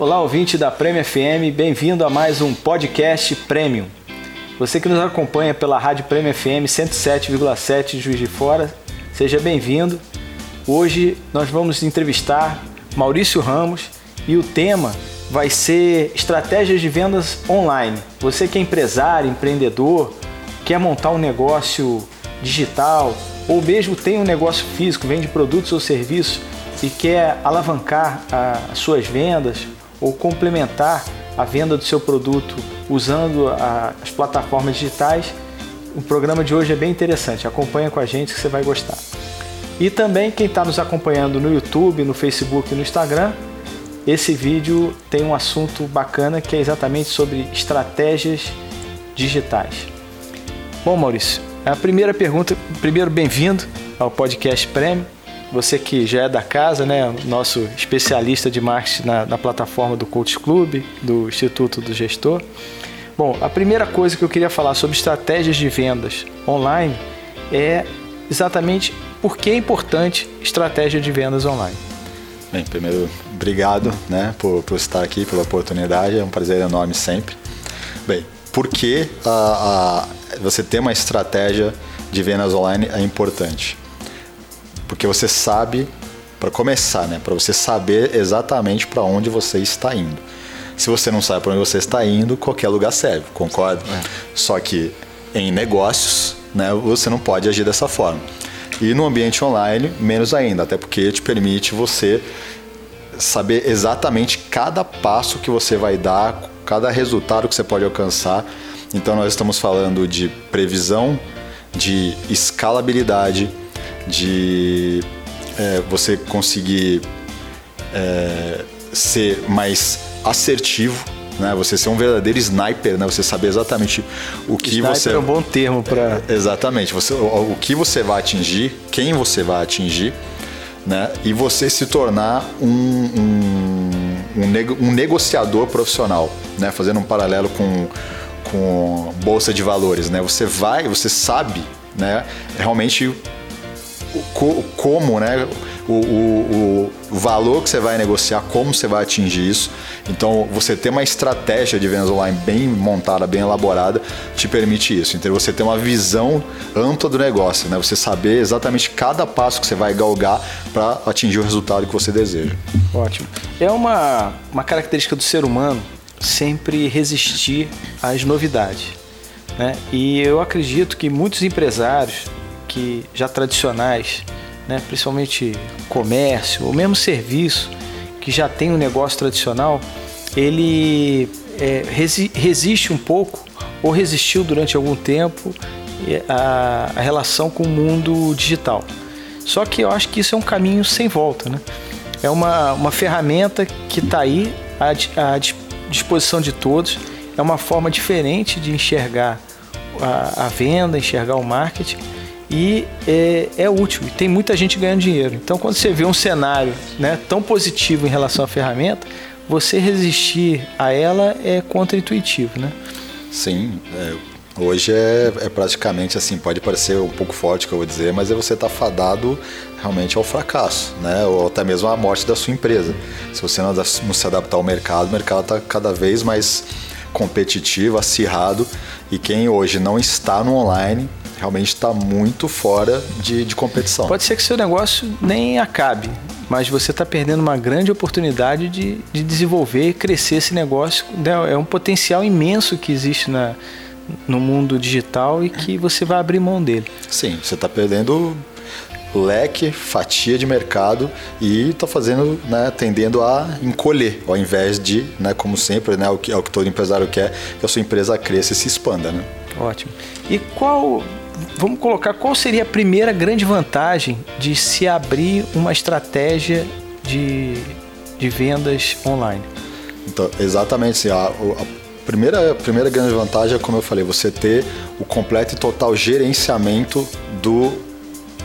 Olá, ouvinte da Prêmio FM, bem-vindo a mais um podcast Premium. Você que nos acompanha pela Rádio Prêmio FM 107,7 de Juiz de Fora, seja bem-vindo. Hoje nós vamos entrevistar Maurício Ramos e o tema vai ser estratégias de vendas online. Você que é empresário, empreendedor, quer montar um negócio digital ou mesmo tem um negócio físico, vende produtos ou serviços e quer alavancar as suas vendas ou complementar a venda do seu produto usando a, as plataformas digitais, o programa de hoje é bem interessante. Acompanha com a gente que você vai gostar. E também quem está nos acompanhando no YouTube, no Facebook e no Instagram, esse vídeo tem um assunto bacana que é exatamente sobre estratégias digitais. Bom, Maurício, a primeira pergunta, primeiro bem-vindo ao podcast Prêmio você que já é da casa, né, nosso especialista de marketing na, na plataforma do Coach Club, do Instituto do Gestor. Bom, a primeira coisa que eu queria falar sobre estratégias de vendas online é exatamente por que é importante estratégia de vendas online. Bem, primeiro, obrigado né, por, por estar aqui, pela oportunidade, é um prazer enorme sempre. Bem, por que você ter uma estratégia de vendas online é importante? Porque você sabe, para começar, né, para você saber exatamente para onde você está indo. Se você não sabe para onde você está indo, qualquer lugar serve, concorda? É. Só que em negócios, né, você não pode agir dessa forma. E no ambiente online, menos ainda, até porque te permite você saber exatamente cada passo que você vai dar, cada resultado que você pode alcançar. Então nós estamos falando de previsão, de escalabilidade, de é, você conseguir é, ser mais assertivo, né? Você ser um verdadeiro sniper, né? Você saber exatamente o que sniper você é um bom termo para é, exatamente. Você o, o, que você vai atingir, quem você vai atingir, né? E você se tornar um, um, um, um negociador profissional, né? Fazendo um paralelo com com bolsa de valores, né? Você vai, você sabe, né? Realmente o, como, né? O, o, o, valor que você vai negociar, como você vai atingir isso. Então, você ter uma estratégia de vendas online bem montada, bem elaborada, te permite isso. Então, você ter uma visão ampla do negócio, né? Você saber exatamente cada passo que você vai galgar para atingir o resultado que você deseja. Ótimo. É uma, uma característica do ser humano sempre resistir às novidades. Né? E eu acredito que muitos empresários que já tradicionais, né, principalmente comércio ou mesmo serviço, que já tem um negócio tradicional, ele é, resi resiste um pouco ou resistiu durante algum tempo a, a, relação com o mundo digital. Só que eu acho que isso é um caminho sem volta, né? É uma, uma ferramenta que está aí à, à disposição de todos. É uma forma diferente de enxergar a, a venda, enxergar o marketing e é, é, útil e tem muita gente ganhando dinheiro. Então, quando você vê um cenário né, tão positivo em relação à ferramenta, você resistir a ela é contra-intuitivo, né? Sim, é, hoje é, é, praticamente assim, pode parecer um pouco forte que eu vou dizer, mas é você estar tá fadado realmente ao fracasso, né? Ou até mesmo à morte da sua empresa. Se você não, não se adaptar ao mercado, o mercado está cada vez mais competitivo, acirrado, e quem hoje não está no online realmente está muito fora de, de competição. Pode ser que seu negócio nem acabe, mas você está perdendo uma grande oportunidade de, de desenvolver e crescer esse negócio. Né? É um potencial imenso que existe na, no mundo digital e que você vai abrir mão dele. Sim, você está perdendo leque, fatia de mercado e está fazendo, né, tendendo a encolher, ao invés de, né, como sempre, né, o que, é o que todo empresário quer, que a sua empresa cresça e se expanda. Né? Ótimo. E qual vamos colocar qual seria a primeira grande vantagem de se abrir uma estratégia de, de vendas online? Então, exatamente, sim. A, a primeira, primeira grande vantagem é, como eu falei, você ter o completo e total gerenciamento do,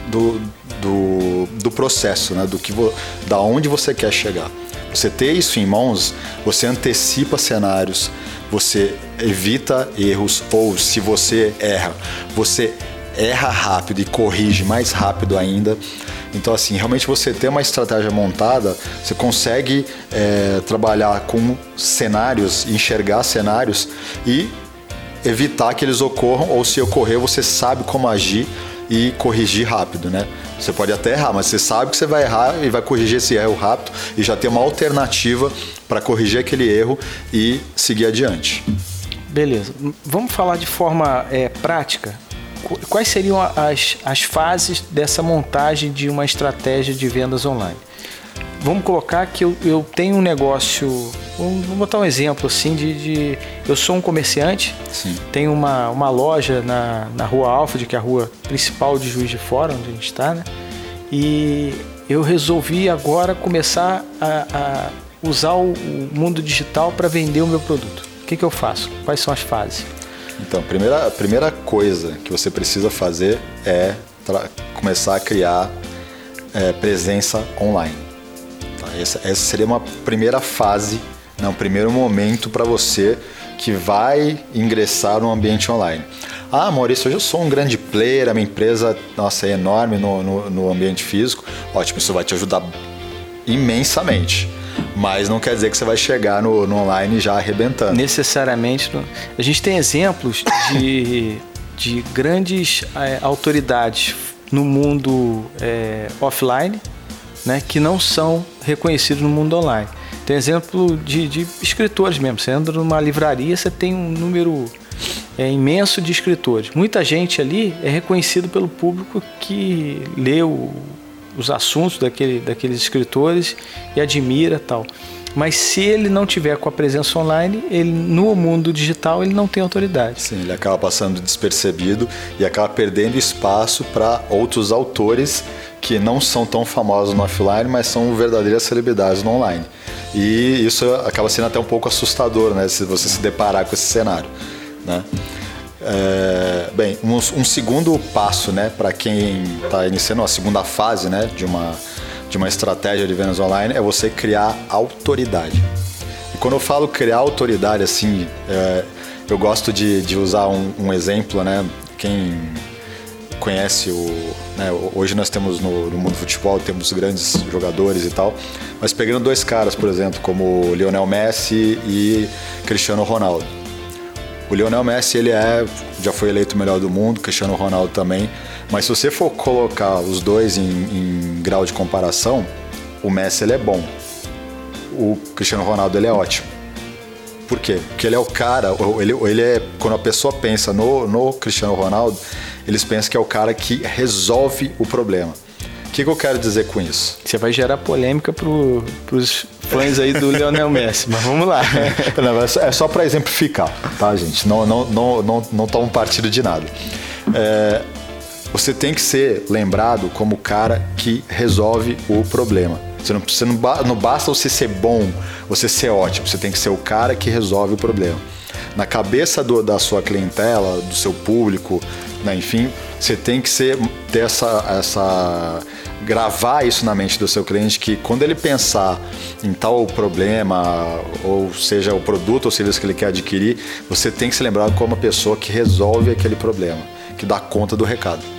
do, do, do processo, né? do que vo, da onde você quer chegar. Você ter isso em mãos, você antecipa cenários, você evita erros, ou se você erra, você erra rápido e corrige mais rápido ainda. Então, assim, realmente você ter uma estratégia montada, você consegue é, trabalhar com cenários, enxergar cenários e evitar que eles ocorram, ou se ocorrer, você sabe como agir e corrigir rápido, né? Você pode até errar, mas você sabe que você vai errar e vai corrigir esse erro rápido e já ter uma alternativa para corrigir aquele erro e seguir adiante. Beleza. Vamos falar de forma é, prática. Quais seriam as, as fases dessa montagem de uma estratégia de vendas online? Vamos colocar que eu, eu tenho um negócio. Vamos botar um exemplo assim de, de eu sou um comerciante, Sim. tenho uma, uma loja na, na rua Alfred, que é a rua principal de Juiz de Fora, onde a gente está, né? E eu resolvi agora começar a, a usar o, o mundo digital para vender o meu produto. O que, que eu faço? Quais são as fases? Então, a primeira, a primeira coisa que você precisa fazer é começar a criar é, presença online. Tá? Essa, essa, seria uma primeira fase, né? um primeiro momento para você que vai ingressar no ambiente online. Ah, Maurício, hoje eu sou um grande player, a minha empresa nossa, é enorme no, no, no ambiente físico. Ótimo, isso vai te ajudar imensamente mas não quer dizer que você vai chegar no, no online já arrebentando. Necessariamente. A gente tem exemplos de, de grandes é, autoridades no mundo é, offline né, que não são reconhecidos no mundo online. Tem exemplo de, de escritores mesmo. Você entra numa livraria, você tem um número é, imenso de escritores. Muita gente ali é reconhecido pelo público que o, os assuntos daquele, daqueles escritores e admira tal. Mas se ele não tiver com a presença online, ele no mundo digital ele não tem autoridade. Sim, ele acaba passando despercebido e acaba perdendo espaço para outros autores que não são tão famosos no offline, mas são verdadeiras celebridades no online. E isso acaba sendo até um pouco assustador, né, se você se deparar com esse cenário, né? É, bem, um, um, segundo passo, né, para quem está iniciando a segunda fase, né, de uma de uma estratégia de vendas online é você criar autoridade. E quando eu falo criar autoridade, assim, é, eu gosto de, de usar um, um, exemplo, né? Quem conhece o. Né, hoje nós temos no, no, mundo do futebol, temos grandes jogadores e tal, mas pegando dois caras, por exemplo, como Lionel Messi e Cristiano Ronaldo. O Lionel Messi ele é, já foi eleito o melhor do mundo, Cristiano Ronaldo também. Mas se você for colocar os dois em, em grau de comparação, o Messi ele é bom, o Cristiano Ronaldo ele é ótimo. Por quê? Porque ele é o cara, ele, ele é, quando a pessoa pensa no, no Cristiano Ronaldo, eles pensam que é o cara que resolve o problema que, que eu quero dizer com isso? Você vai gerar polêmica para os fãs aí do Lionel Messi, mas vamos lá. É só para exemplificar, tá, gente? Não não não não não toma partido de nada. É, você tem que ser lembrado como o cara que resolve o problema. Você não, você não, não basta você ser bom, você ser ótimo. Você tem que ser o cara que resolve o problema. Na cabeça do, da sua clientela, do seu público, né, enfim, você tem que ser ter essa, essa gravar isso na mente do seu cliente que quando ele pensar em tal problema, ou seja, o produto ou serviço que ele quer adquirir, você tem que se lembrar como uma pessoa que resolve aquele problema, que dá conta do recado.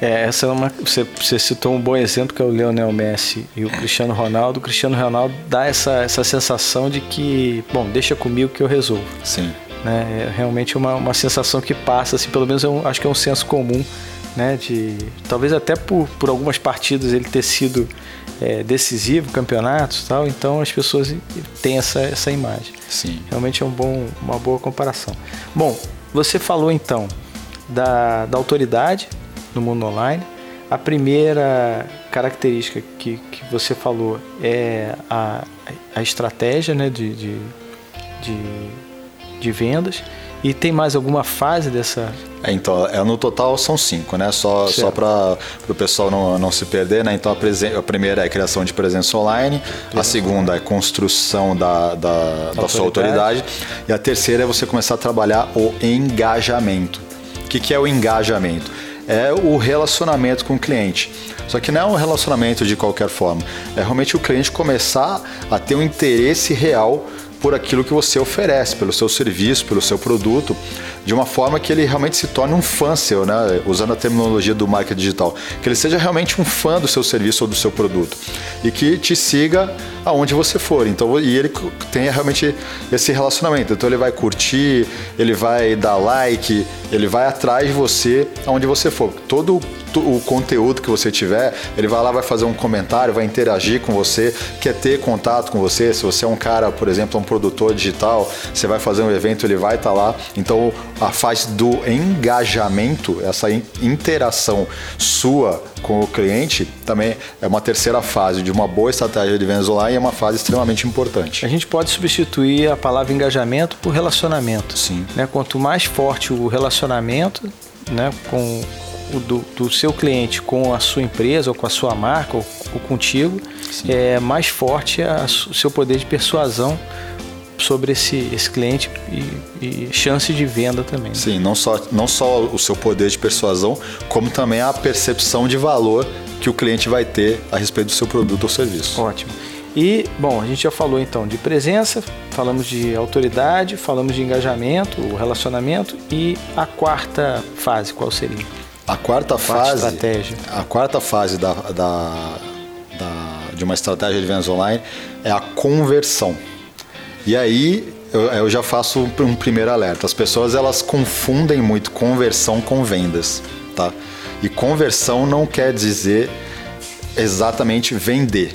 É, essa é uma. Você, você, citou um bom exemplo que é o Lionel Messi e o Cristiano Ronaldo. O Cristiano Ronaldo dá essa, essa sensação de que, bom, deixa comigo que eu resolvo. Sim. Né? É realmente uma, uma sensação que passa, assim, pelo menos eu acho que é um senso comum né? De talvez até por, por algumas partidas ele ter sido é, decisivo, campeonatos, tal. Então as pessoas têm essa, essa imagem. Sim. Realmente é um bom, uma boa comparação. Bom, você falou então da, da autoridade no mundo online. A primeira característica que, que você falou é a, a estratégia né, de, de, de, de vendas. E tem mais alguma fase dessa? É, então, é, no total são cinco, né? Só, só para o pessoal não, não se perder, né? Então, a, presen a primeira é a criação de presença online, a segunda é construção da, da, da sua autoridade, e a terceira é você começar a trabalhar o engajamento. O que, que é o engajamento? É o relacionamento com o cliente. Só que não é um relacionamento de qualquer forma. É realmente o cliente começar a ter um interesse real por aquilo que você oferece, pelo seu serviço, pelo seu produto, de uma forma que ele realmente se torne um fã seu, né? usando a terminologia do marketing digital, que ele seja realmente um fã do seu serviço ou do seu produto e que te siga aonde você for. Então, e ele tenha realmente esse relacionamento. Então, ele vai curtir, ele vai dar like, ele vai atrás de você aonde você for. Todo o conteúdo que você tiver, ele vai lá, vai fazer um comentário, vai interagir com você, quer ter contato com você. Se você é um cara, por exemplo, um produtor digital, você vai fazer um evento, ele vai estar tá lá. Então, a fase do engajamento, essa interação sua com o cliente, também é uma terceira fase de uma boa estratégia de vendas online e é uma fase extremamente importante. A gente pode substituir a palavra engajamento por relacionamento. Sim. Né? Quanto mais forte o relacionamento né, com do, do, seu cliente com a sua empresa ou com a sua marca ou, ou contigo, Sim. é mais forte o seu poder de persuasão sobre esse, esse cliente e, e chance de venda também. Né? Sim, não só, não só o seu poder de persuasão, como também a percepção de valor que o cliente vai ter a respeito do seu produto ou serviço. Ótimo. E, bom, a gente já falou então de presença, falamos de autoridade, falamos de engajamento, o relacionamento e a quarta fase, qual seria? A quarta fase. Estratégia. A quarta fase da, da, da, de uma estratégia de vendas online é a conversão. E aí eu, eu já faço um primeiro alerta. As pessoas elas confundem muito conversão com vendas, tá? E conversão não quer dizer exatamente vender.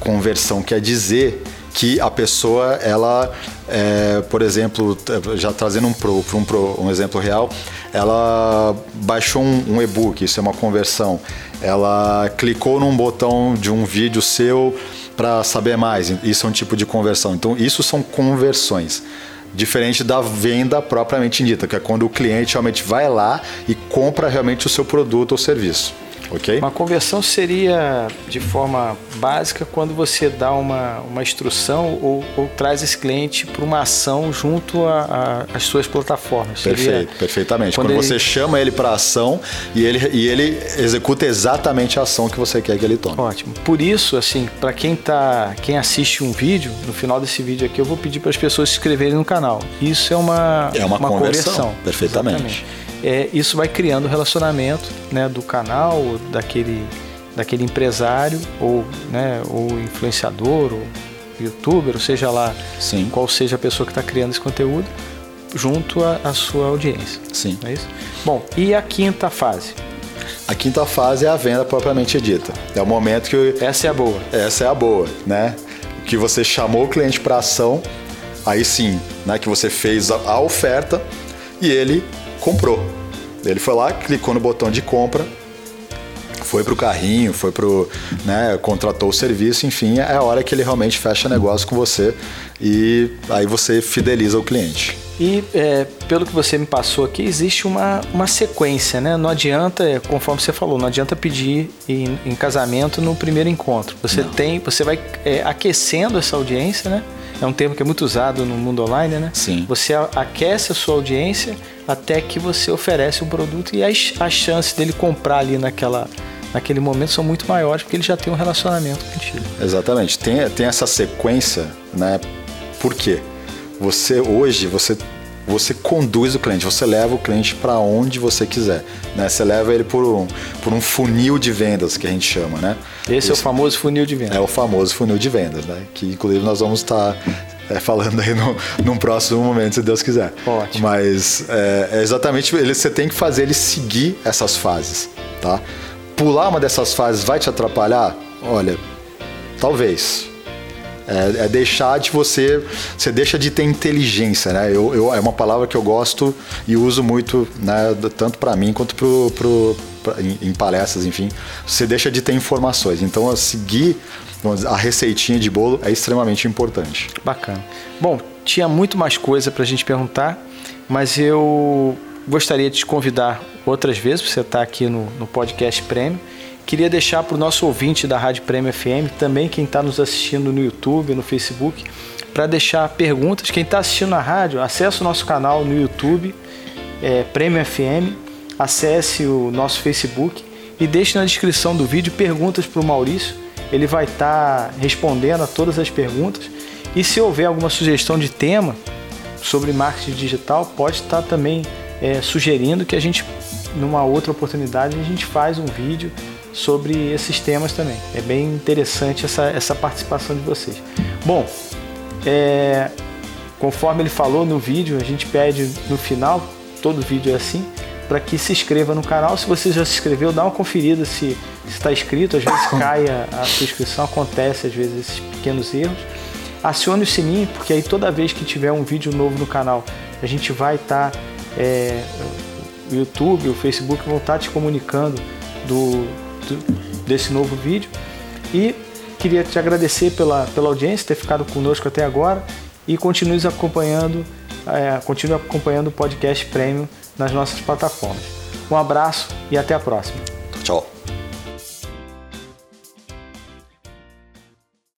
Conversão quer dizer que a pessoa, ela, é, por exemplo, já trazendo um, pro, um, pro, um exemplo real, ela baixou um, um e-book, isso é uma conversão. Ela clicou num botão de um vídeo seu para saber mais, isso é um tipo de conversão. Então, isso são conversões diferente da venda propriamente dita, que é quando o cliente realmente vai lá e compra realmente o seu produto ou serviço. Ok? Uma conversão seria, de forma básica, quando você dá uma, uma instrução ou, ou traz esse cliente para uma ação junto às suas plataformas. Perfeito, seria perfeitamente. Quando, quando ele... você chama ele para ação e ele, e ele executa exatamente a ação que você quer que ele tome. Ótimo. Por isso, assim, para quem tá, quem assiste um vídeo, no final desse vídeo aqui, eu vou pedir para as pessoas se inscreverem no canal. Isso é uma, é uma, uma conversão. conversão. Perfeitamente. Exatamente é, isso vai criando relacionamento né, do canal, daquele, daquele empresário, ou, né, ou influenciador, ou youtuber, ou seja lá Sim. qual seja a pessoa que está criando esse conteúdo, junto à sua audiência. Sim. É isso? Bom, e a quinta fase? A quinta fase é a venda propriamente dita. É o momento que. Essa é a boa. Essa é a boa, né? Que você chamou o cliente para ação, aí sim, né? Que você fez a oferta e ele comprou. Ele foi lá, clicou no botão de compra, foi pro carrinho, foi pro, né, contratou o serviço, enfim, é a hora que ele realmente fecha negócio com você e aí você fideliza o cliente. E é, pelo que você me passou aqui, existe uma, uma sequência, né? Não adianta, é, conforme você falou, não adianta pedir em, em casamento no primeiro encontro. Você não. tem, você vai é, aquecendo essa audiência, né? É um termo que é muito usado no mundo online, né? Sim. Você aquece a sua audiência até que você oferece um produto e as, as chances dele comprar ali naquela, naquele momento são muito maiores porque ele já tem um relacionamento contigo. Exatamente. Tem, tem essa sequência, né? Por quê? Você hoje, você você conduz o cliente, você leva o cliente para onde você quiser, né? Você leva ele por um, por um funil de vendas que a gente chama, né? Esse, Esse é o famoso funil de vendas. É o famoso funil de vendas, né? Que inclusive nós vamos estar tá é, falando aí no, num próximo momento, se Deus quiser. Ótimo. Mas é, é exatamente ele, você tem que fazer ele seguir essas fases, tá? Pular uma dessas fases vai te atrapalhar? Olha, talvez. É, é, deixar de você. Você deixa de ter inteligência, né? Eu, eu, é uma palavra que eu gosto e uso muito, né, tanto para mim quanto pro, pro, em, palestras, enfim. Você deixa de ter informações. Então, seguir a receitinha de bolo é extremamente importante. Bacana. Bom, tinha muito mais coisa para a gente perguntar, mas eu gostaria de te convidar outras vezes você estar aqui no, no podcast Prêmio. Queria deixar para o nosso ouvinte da Rádio Prêmio FM, também quem está nos assistindo no YouTube, no Facebook, para deixar perguntas. Quem está assistindo na rádio, acesse o nosso canal no YouTube, é, Prêmio FM, acesse o nosso Facebook e deixe na descrição do vídeo perguntas para o Maurício ele vai estar tá respondendo a todas as perguntas E se houver alguma sugestão de tema sobre marketing digital, pode estar também é, sugerindo que a gente, numa outra oportunidade, a gente faz um vídeo sobre esses temas também. É bem interessante essa, essa participação de vocês. Bom, é, conforme ele falou no vídeo, a gente pede no final, todo vídeo é assim, para que se inscreva no canal. Se você já se inscreveu, dá uma conferida se está inscrito. Às vezes cai a, a sua inscrição, acontece às vezes esses pequenos erros. Acione o sininho, porque aí toda vez que tiver um vídeo novo no canal, a gente vai estar, tá, é, o YouTube, o Facebook vão estar tá te comunicando do, desse novo vídeo. E queria te agradecer pela, pela audiência, ter ficado conosco até agora e continue acompanhando, é, continue acompanhando o podcast Premium nas nossas plataformas. Um abraço e até a próxima. Tchau.